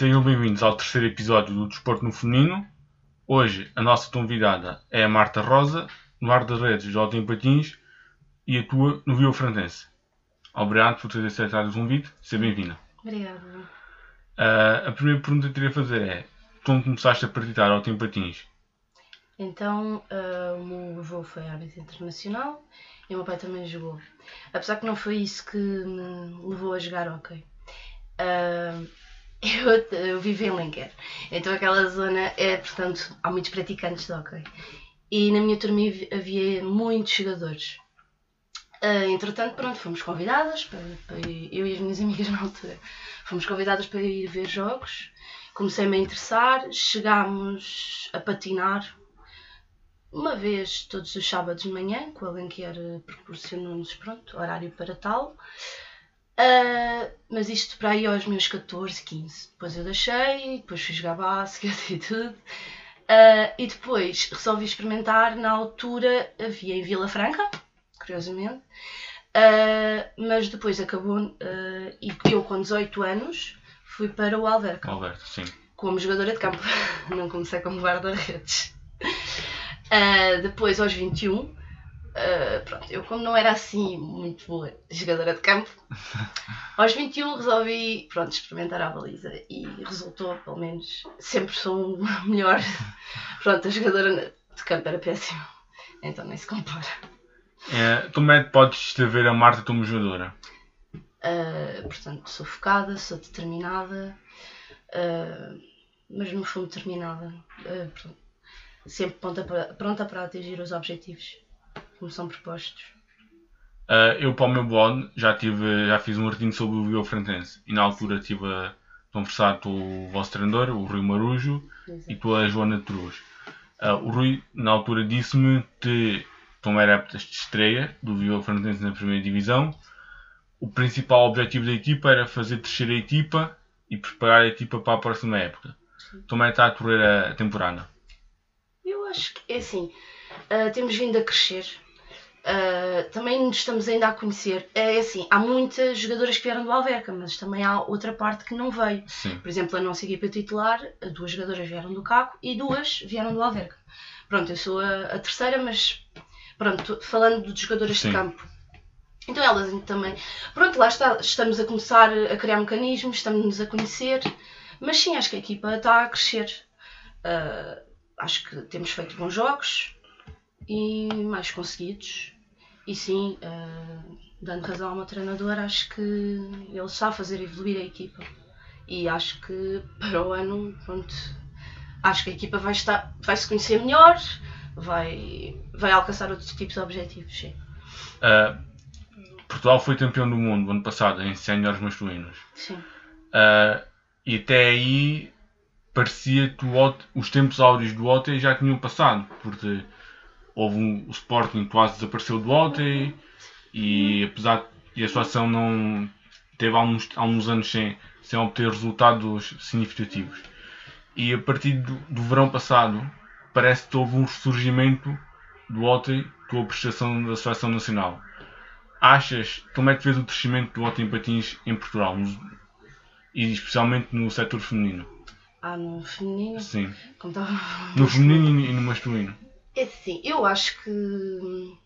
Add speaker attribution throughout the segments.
Speaker 1: Sejam bem-vindos ao terceiro episódio do Desporto no Feminino. Hoje a nossa convidada é a Marta Rosa, no ar das redes em Patins e atua no Viu Frantense. Obrigado por ter aceitado o convite. Seja bem-vinda.
Speaker 2: Obrigada.
Speaker 1: Uh, a primeira pergunta que eu queria fazer é: como começaste a praticar Alto em Patins?
Speaker 2: Então, uh, o meu avô foi árbitro internacional e o meu pai também jogou. Apesar que não foi isso que me levou a jogar hockey. Uh, eu, eu vivo em Lenker, então aquela zona é, portanto, há muitos praticantes de hockey. E na minha turma havia muitos jogadores. Uh, entretanto, pronto, fomos convidadas, para, para, eu e as minhas amigas na altura, fomos convidadas para ir ver jogos. Comecei-me a interessar, chegámos a patinar uma vez todos os sábados de manhã, com que era proporcionou-nos pronto, horário para tal. Uh, mas isto para aí aos meus 14, 15. Depois eu deixei, depois fui jogar basquete e tudo. Uh, e depois resolvi experimentar, na altura havia em Vila Franca, curiosamente, uh, mas depois acabou, e eu com 18 anos fui para o Alverca.
Speaker 1: Alverca, sim.
Speaker 2: Como jogadora de campo, não comecei como guarda-redes. depois aos 21 Uh, pronto, eu como não era assim muito boa jogadora de campo, aos 21 resolvi pronto, experimentar a baliza e resultou, pelo menos, sempre sou melhor. pronto, a jogadora de campo era péssima, então nem se compara.
Speaker 1: É, como é que podes descrever a Marta como jogadora?
Speaker 2: Uh, portanto, sou focada, sou determinada, uh, mas no fundo determinada, sempre pronta para, pronta para atingir os objetivos como são propostos?
Speaker 1: Uh, eu para o meu blog já, tive, já fiz um artigo sobre o Vigo Frantense e na altura estive a conversar com o vosso treinador, o Rui Marujo, Exato. e com a Joana Truz. Uh, o Rui na altura disse-me que, como era de estreia do Vigo Frantense na primeira divisão, o principal objetivo da equipa era fazer crescer a equipa e preparar a equipa para a próxima época. Como é que está a correr a temporada?
Speaker 2: Eu acho que é assim, uh, temos vindo a crescer Uh, também nos estamos ainda a conhecer. É assim, há muitas jogadoras que vieram do Alverca, mas também há outra parte que não veio.
Speaker 1: Sim.
Speaker 2: Por exemplo, a nossa equipa titular, duas jogadoras vieram do Caco e duas vieram do Alverca. Pronto, eu sou a, a terceira, mas pronto, falando de jogadoras Sim. de campo. Então elas também. Pronto, lá está, estamos a começar a criar mecanismos, estamos-nos a conhecer, mas sim, acho que a equipa está a crescer. Uh, acho que temos feito bons jogos e mais conseguidos. E sim, uh, dando razão ao meu treinador, acho que ele está a fazer evoluir a equipa. E acho que para o ano, pronto, acho que a equipa vai, estar, vai se conhecer melhor, vai, vai alcançar outros tipos de objetivos. Sim.
Speaker 1: Uh, Portugal foi campeão do mundo ano passado em séniores masculinos.
Speaker 2: Sim.
Speaker 1: Uh, e até aí parecia que o, os tempos áureos do OT já tinham passado, porque houve um, o Sporting quase desapareceu do hockey e apesar de a situação não teve alguns, alguns anos sem, sem obter resultados significativos. E a partir do, do verão passado parece que houve um ressurgimento do hockey com a prestação da Seleção Nacional. Achas, como é que vês o crescimento do hockey em patins em Portugal? e especialmente no setor feminino?
Speaker 2: Ah, no feminino?
Speaker 1: Sim.
Speaker 2: Tava...
Speaker 1: No feminino e no masculino.
Speaker 2: É assim, eu acho que.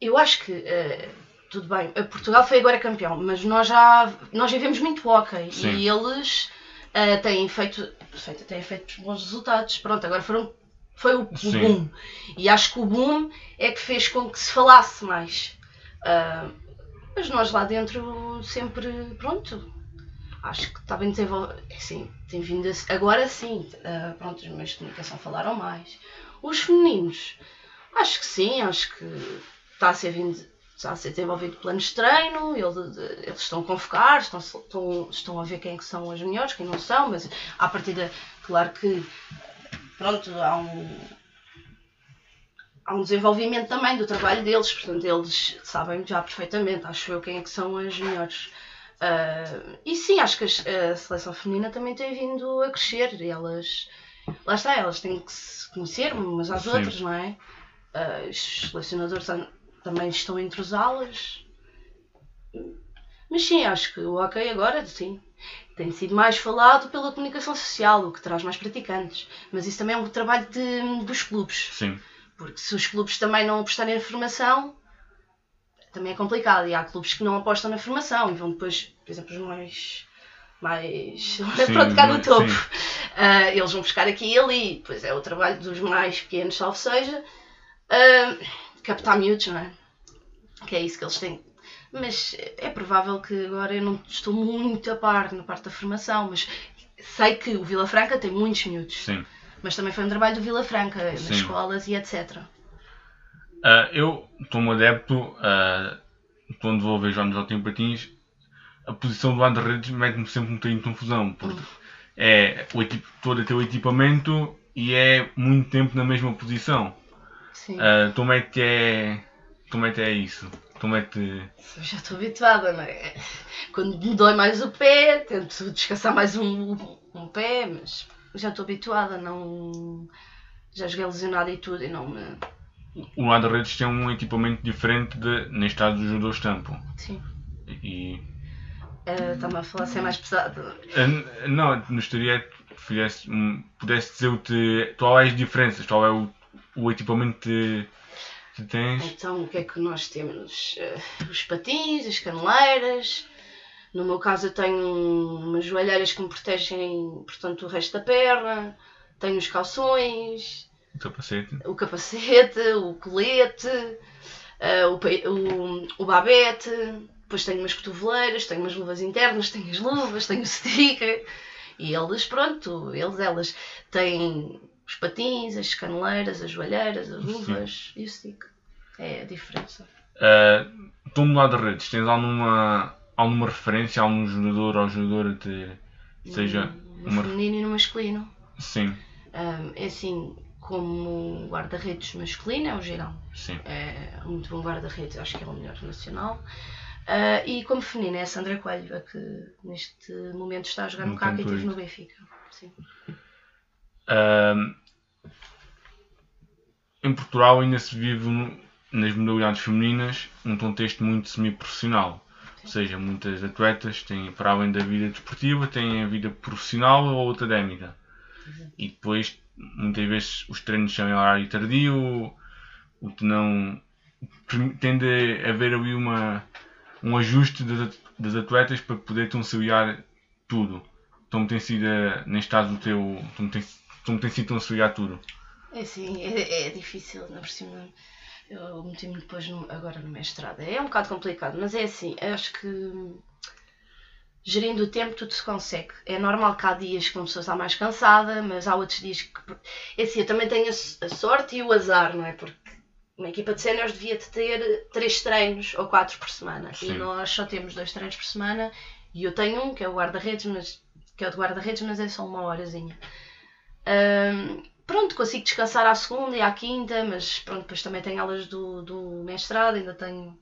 Speaker 2: Eu acho que. Uh, tudo bem, Portugal foi agora campeão, mas nós já nós vivemos muito Sim. e eles uh, têm feito, feito, têm feito bons resultados. Pronto, agora foram, foi o, o boom. E acho que o boom é que fez com que se falasse mais. Uh, mas nós lá dentro sempre, pronto, acho que está bem desenvolvido. Assim, tem vindo a, agora sim, uh, pronto, os meios de comunicação falaram mais. Os femininos, acho que sim, acho que está a ser vindo, está a ser desenvolvido planos de treino, eles, estão a convocar, estão, estão, estão a ver quem é são as melhores, quem não são, mas a partir da. Claro que pronto, há um, há um desenvolvimento também do trabalho deles, portanto eles sabem já perfeitamente, acho eu, quem é que são as melhores. Uh, e sim, acho que a, a, seleção feminina também tem vindo a crescer elas lá está, elas têm que se conhecer umas às Sim. outras, não é? Uh, os selecionadores também estão entre as aulas. Mas sim, acho que o ok agora, sim. tem sido mais falado pela comunicação social, o que traz mais praticantes. Mas isso também é um trabalho de, dos clubes.
Speaker 1: Sim.
Speaker 2: Porque se os clubes também não apostarem na formação, também é complicado. E há clubes que não apostam na formação e vão depois, por exemplo, os mais. Mais. pronto, cá no topo. Uh, eles vão buscar aqui e ali. Pois é o trabalho dos mais pequenos, salvo seja, uh, captar miúdos, não é? Que é isso que eles têm mas é provável que agora eu não estou muito a par na parte da formação, mas sei que o Vila Franca tem muitos miúdos.
Speaker 1: Sim.
Speaker 2: Mas também foi um trabalho do Vila Franca, nas Sim. escolas e etc. Uh,
Speaker 1: ah, eu um adepto, uh, quando vou ver jogos ao Tim Patins, a posição do guarda-redes mete-me sempre um bocadinho de confusão, porque hum. é o equipe, todo o equipamento e é muito tempo na mesma posição. Sim. Uh, como é que é, é, que é isso? Como é que.
Speaker 2: Já estou habituada, não é? Quando me dói mais o pé, tento descansar mais um, um pé, mas já estou habituada, não. Já joguei lesionada e tudo e não me.
Speaker 1: O guarda-redes tem um equipamento diferente de, neste caso, do judô estampo.
Speaker 2: Sim.
Speaker 1: E.
Speaker 2: Uh, a falar ser mais pesado.
Speaker 1: Não, gostaria que fizesse, um, pudesse dizer-te qual é as diferenças, qual é o, o equipamento de tens?
Speaker 2: Então, o que é que nós temos? Uh, os patins, as caneleiras. No meu caso, eu tenho umas joelheiras que me protegem, portanto, o resto da perna. Tenho os calções.
Speaker 1: O capacete.
Speaker 2: O capacete, o colete, uh, o, o, o babete. Depois tenho umas cotoveleiras, tenho umas luvas internas, tenho as luvas, tenho o sticker. E eles, pronto, eles, elas têm os patins, as caneleiras, as joelheiras, as luvas e o stick. É a diferença. Uh,
Speaker 1: do lado de redes, tens alguma, alguma referência a algum jogador ou jogadora que seja.
Speaker 2: No uma... feminino e no masculino.
Speaker 1: Sim.
Speaker 2: Um, é assim, como guarda-redes masculino é o geral.
Speaker 1: Sim.
Speaker 2: É muito bom guarda-redes, acho que é o melhor nacional. Uh, e como feminino é a Sandra Coelho, a que neste momento está a jogar no, CAC e esteve no Benfica. Sim.
Speaker 1: Uh, em Portugal ainda se vive nas modalidades femininas um contexto muito semi-profissional. Ou seja, muitas atletas têm, para além da vida desportiva, têm a vida profissional ou académica. E depois, muitas vezes, os treinos são em horário tardio, o que não. tende a haver ali uma, um ajuste das, atletas para poder conciliar tudo. Como tem sido, neste caso, o teu. Como tem, como tem sido conciliar tudo?
Speaker 2: É sim, é, é difícil, na por cima. Eu meti-me depois no, agora no mestrado. É um bocado complicado, mas é assim, acho que gerindo o tempo tudo se consegue. É normal que há dias que uma pessoa está mais cansada, mas há outros dias que. É assim, eu também tenho a, sorte e o azar, não é? Porque uma equipa de séniores devia ter três treinos ou quatro por semana. Sim. E nós só temos dois treinos por semana e eu tenho um que é o guarda-redes, mas que é o de guarda-redes, mas é só uma horazinha. Um, pronto, consigo descansar à segunda e à quinta, mas pronto, depois também tenho aulas do, do mestrado, ainda tenho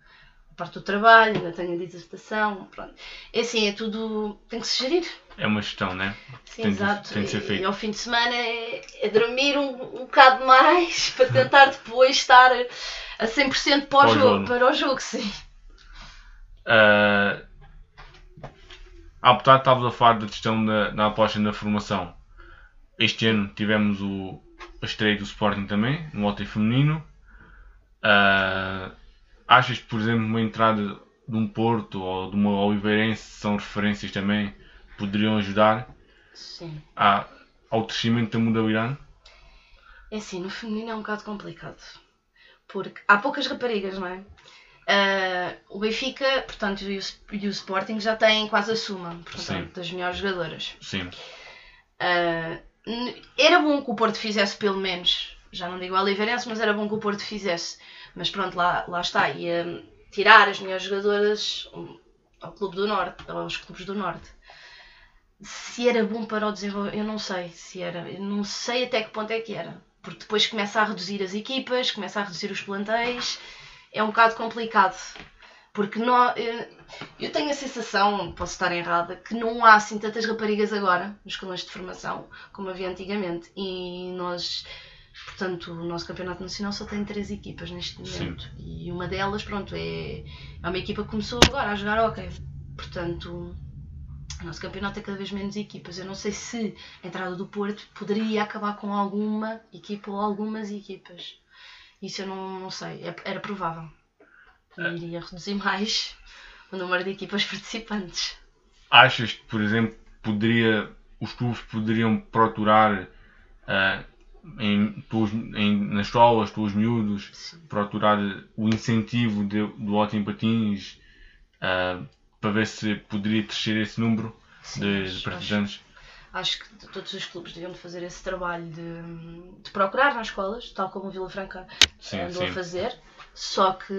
Speaker 2: a parte do trabalho, ainda tenho a dissertação, pronto. É assim, é tudo, tem que se gerir.
Speaker 1: É uma gestão, né?
Speaker 2: Sim, tem exato. Que, tem que ser feito. E, ao fim de semana é, é dormir um, um bocado mais para tentar depois estar a 100% para o, jogo, jogo, para o jogo, sim.
Speaker 1: Uh, há bocado estavas a falar da questão da, da aposta na formação. Este ano tivemos o, a estreia do Sporting também, no hockey feminino. Uh, achas que, por exemplo, uma entrada de um Porto ou de uma Oliveirense são referências também poderiam ajudar
Speaker 2: Sim.
Speaker 1: A, ao crescimento da modalidade?
Speaker 2: É assim, no feminino é um bocado complicado. Porque há poucas raparigas, não é? Uh, o Benfica, portanto, e o, e o, Sporting já têm quase a suma, portanto, das melhores jogadoras.
Speaker 1: Sim.
Speaker 2: Uh, era bom que o Porto fizesse pelo menos, já não digo a Oliveirense, mas era bom que o Porto fizesse. Mas pronto, lá, lá está, ia tirar as melhores jogadoras ao Clube do Norte, aos clubes do Norte. Se era bom para o desenvolvimento, eu não sei se era, eu não sei até que ponto é que era. Porque depois começa a reduzir as equipas, começa a reduzir os plantéis, é um bocado complicado. Porque não, eu tenho a sensação, posso estar errada, que não há assim tantas raparigas agora nos escalões de formação como havia antigamente. E nós, portanto, o nosso campeonato nacional só tem três equipas neste momento. Sim. E uma delas, pronto, é, é uma equipa que começou agora a jogar ok. Portanto, O nosso campeonato é cada vez menos equipas. Eu não sei se a entrada do Porto poderia acabar com alguma equipa ou algumas equipas. Isso eu não, não sei. É, era provável. Eu iria reduzir mais o número de equipas participantes.
Speaker 1: Achas que, por exemplo, poderia, os clubes poderiam procurar uh, em, tuas, em, nas escolas, tuas miúdos, Sim. procurar o incentivo de, do ótimo patins uh, para ver se poderia crescer esse número Sim, de, de participantes?
Speaker 2: Acho, acho, que todos os clubes deviam de fazer esse trabalho de, de procurar nas escolas, tal como o Vila Franca sim, andou sim. a fazer. Só que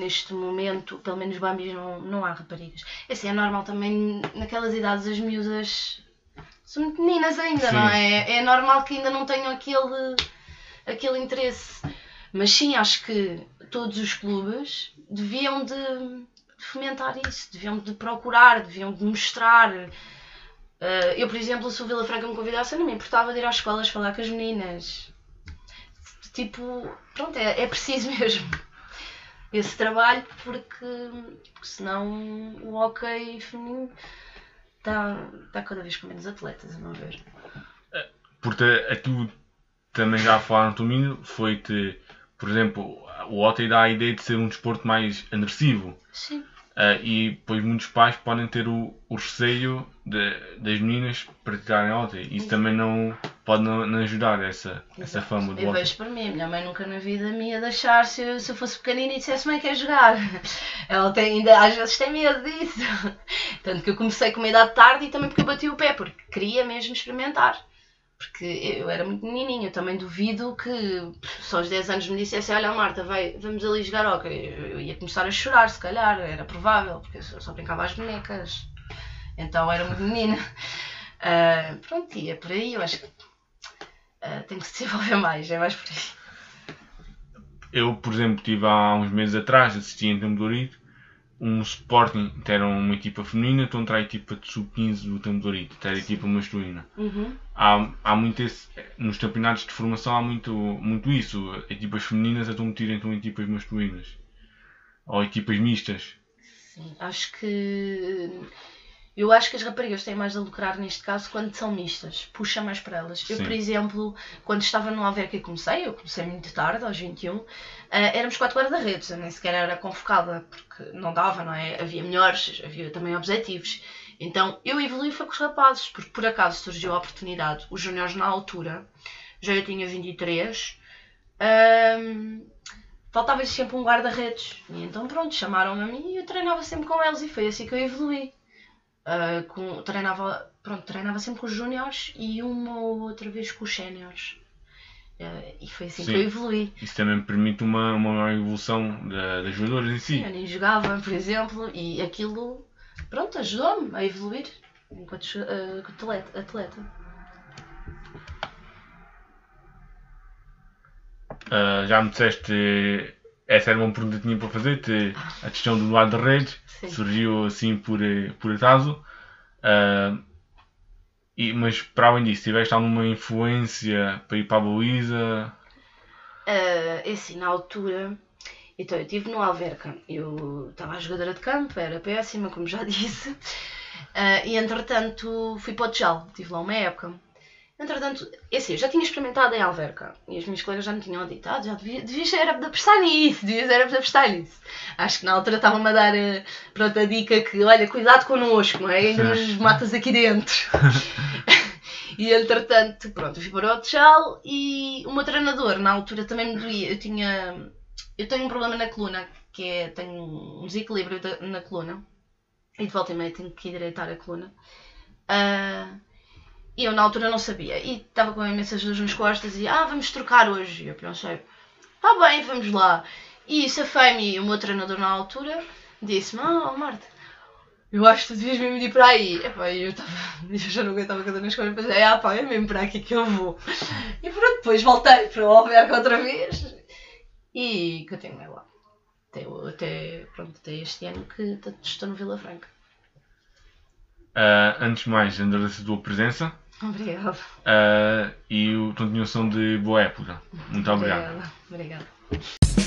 Speaker 2: neste momento, pelo menos Bambis, não, não há raparigas. É assim, é normal também naquelas idades as miúdas são muito meninas ainda, sim. não é? É normal que ainda não tenham aquele, aquele interesse. Mas sim, acho que todos os clubes deviam de, de fomentar isso, deviam de procurar, deviam de mostrar. Uh, eu, por exemplo, se o Vila Franca me convidasse, eu não me importava de ir às escolas falar com as meninas. Tipo, pronto, é, é preciso mesmo esse trabalho porque, porque senão o hockey feminino está, está cada vez com menos atletas, a não ver.
Speaker 1: Porque aquilo também já falaram no domínio foi que, por exemplo, o hockey dá a ideia de ser um desporto mais agressivo.
Speaker 2: Sim.
Speaker 1: Uh, e depois muitos pais podem ter o, o receio de, das meninas praticarem hockey. Isso Exato. também não pode não, não ajudar essa, essa fama do
Speaker 2: Eu vejo para mim, a minha mãe nunca na vida me ia deixar se eu, se eu fosse pequenina e dissesse mãe quer jogar. Ela tem, ainda às vezes tem medo disso. Tanto que eu comecei com uma idade tarde e também porque eu bati o pé, porque queria mesmo experimentar. Porque eu era muito menininha, eu também duvido que só aos 10 anos me dissesse: Olha, Marta, vai, vamos ali jogar ok. Eu ia começar a chorar, se calhar, era provável, porque eu só brincava às bonecas. Então era muito menina. Uh, pronto, e é por aí, eu acho que uh, tem que se desenvolver mais, é mais por aí.
Speaker 1: Eu, por exemplo, estive há uns meses atrás, assisti em Dorido, um Sporting, era uma equipa feminina, contra a equipa de sub-15 do Tamborito, era a equipa masculina.
Speaker 2: Uhum.
Speaker 1: Há, há muito esse, nos campeonatos de formação há muito, muito isso, equipas femininas a competir então equipas masculinas. Ou equipas mistas.
Speaker 2: Sim, acho que eu acho que as raparigas têm mais a lucrar neste caso quando são mistas, puxa mais para elas. Eu, Sim. por exemplo, quando estava no Alverca e comecei, eu comecei muito tarde, aos 21, uh, eh, éramos quatro guarda-redes, eu nem sequer era convocada, porque não dava, não é? Havia melhores, havia também objetivos. Então eu evolui foi com os rapazes, porque por acaso surgiu a oportunidade, os juniores na altura, já eu tinha 23, um, faltava-lhes sempre um guarda-redes. E então pronto, chamaram-me a mim e eu treinava sempre com eles e foi assim que eu evolui. Uh, com, treinava, pronto, treinava sempre com os júniores e uma ou outra vez com os séniores. Uh, e foi assim Sim. que eu evolui.
Speaker 1: Isso também permite uma, uma evolução das jogadoras em si.
Speaker 2: Eu nem jogava, por exemplo, e aquilo pronto, ajudou-me a evoluir enquanto uh, atleta. atleta.
Speaker 1: Uh, já me disseste, essa era uma pergunta que tinha para fazer, a questão do lado de redes Sim. surgiu assim por, eh, por acaso. Uh, e, mas para além disso, tiveste alguma influência para ir para a Luísa?
Speaker 2: Uh, assim, na altura, então eu estive no Alverca, eu estava a jogadora de campo, era péssima, como já disse, uh, e entretanto fui para o Tejal, estive lá uma época. Entretanto, é assim, eu já tinha experimentado em Alverca e as minhas colegas já me tinham dito, ah, já devias, devias era de apostar nisso, devias era de apostar nisso. Acho que na altura estavam-me a dar uh, pronto, a dica que, olha, cuidado connosco, não é? Ainda nos matas aqui dentro. e entretanto, pronto, fui para o Tejal e o meu treinador na altura também me doía. Eu tinha. Eu tenho um problema na coluna, que é. tenho um desequilíbrio na coluna. E de volta e meia tenho que endireitar a coluna. Uh, e eu na altura não sabia. E estava com imensas dores nas costas e ah, vamos trocar hoje. E eu pensei, tá bem, vamos lá. E safei-me o meu treinador na altura disse-me, ah, oh, Marta, eu acho que tu devias mesmo ir para aí. Epá, eu, tava, eu já não aguentava cada nas costas, pensei, ah pá, é mesmo para aqui que eu vou. E pronto, depois voltei para o Alverca outra vez e continuei lá. Até, até, pronto, até este ano que estou no Vila Franca.
Speaker 1: Uh, antes de mais, agradeço a tua presença.
Speaker 2: Obrigada. Uh,
Speaker 1: e continuação de boa época. Muito obrigado.
Speaker 2: Obrigada. Obrigada.